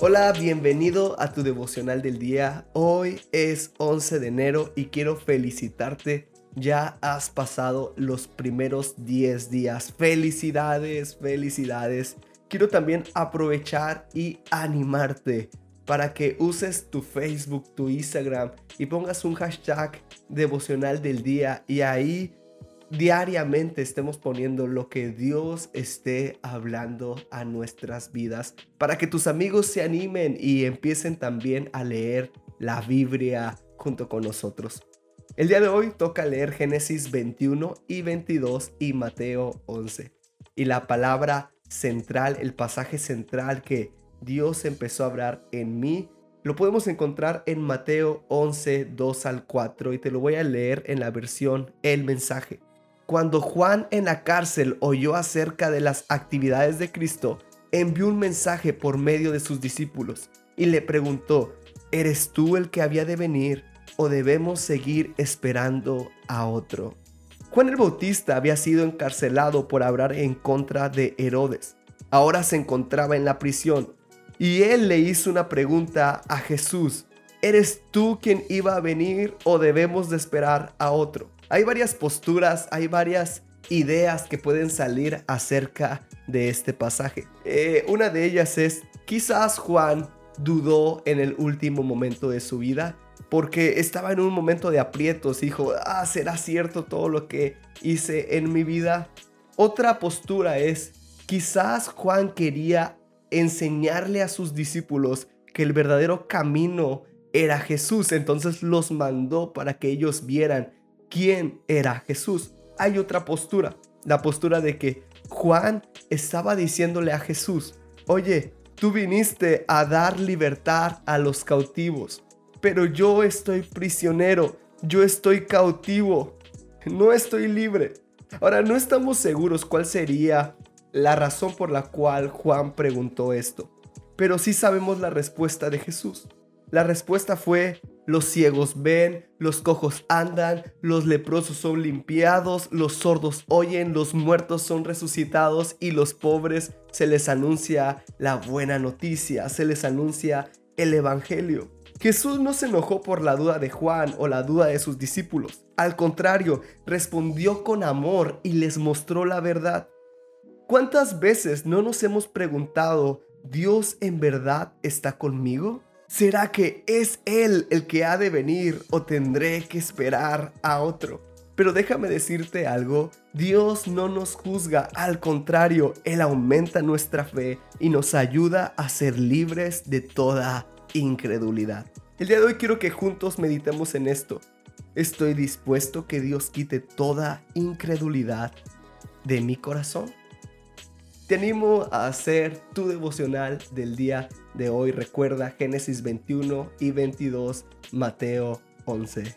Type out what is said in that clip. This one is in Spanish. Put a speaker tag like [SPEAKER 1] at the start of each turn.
[SPEAKER 1] Hola, bienvenido a tu devocional del día. Hoy es 11 de enero y quiero felicitarte. Ya has pasado los primeros 10 días. Felicidades, felicidades. Quiero también aprovechar y animarte para que uses tu Facebook, tu Instagram y pongas un hashtag devocional del día y ahí diariamente estemos poniendo lo que Dios esté hablando a nuestras vidas para que tus amigos se animen y empiecen también a leer la Biblia junto con nosotros. El día de hoy toca leer Génesis 21 y 22 y Mateo 11. Y la palabra central, el pasaje central que Dios empezó a hablar en mí, lo podemos encontrar en Mateo 11, 2 al 4 y te lo voy a leer en la versión El mensaje. Cuando Juan en la cárcel oyó acerca de las actividades de Cristo, envió un mensaje por medio de sus discípulos y le preguntó, ¿eres tú el que había de venir o debemos seguir esperando a otro? Juan el Bautista había sido encarcelado por hablar en contra de Herodes. Ahora se encontraba en la prisión y él le hizo una pregunta a Jesús. ¿Eres tú quien iba a venir o debemos de esperar a otro? Hay varias posturas, hay varias ideas que pueden salir acerca de este pasaje. Eh, una de ellas es, quizás Juan dudó en el último momento de su vida porque estaba en un momento de aprietos. Dijo, ah, ¿será cierto todo lo que hice en mi vida? Otra postura es, quizás Juan quería enseñarle a sus discípulos que el verdadero camino era Jesús. Entonces los mandó para que ellos vieran quién era Jesús. Hay otra postura, la postura de que Juan estaba diciéndole a Jesús, oye, tú viniste a dar libertad a los cautivos, pero yo estoy prisionero, yo estoy cautivo, no estoy libre. Ahora, no estamos seguros cuál sería la razón por la cual Juan preguntó esto, pero sí sabemos la respuesta de Jesús. La respuesta fue, los ciegos ven, los cojos andan, los leprosos son limpiados, los sordos oyen, los muertos son resucitados y los pobres se les anuncia la buena noticia, se les anuncia el Evangelio. Jesús no se enojó por la duda de Juan o la duda de sus discípulos. Al contrario, respondió con amor y les mostró la verdad. ¿Cuántas veces no nos hemos preguntado, ¿Dios en verdad está conmigo? ¿Será que es Él el que ha de venir o tendré que esperar a otro? Pero déjame decirte algo, Dios no nos juzga, al contrario, Él aumenta nuestra fe y nos ayuda a ser libres de toda incredulidad. El día de hoy quiero que juntos meditemos en esto. Estoy dispuesto que Dios quite toda incredulidad de mi corazón. Te animo a hacer tu devocional del día de hoy. Recuerda Génesis 21 y 22, Mateo 11.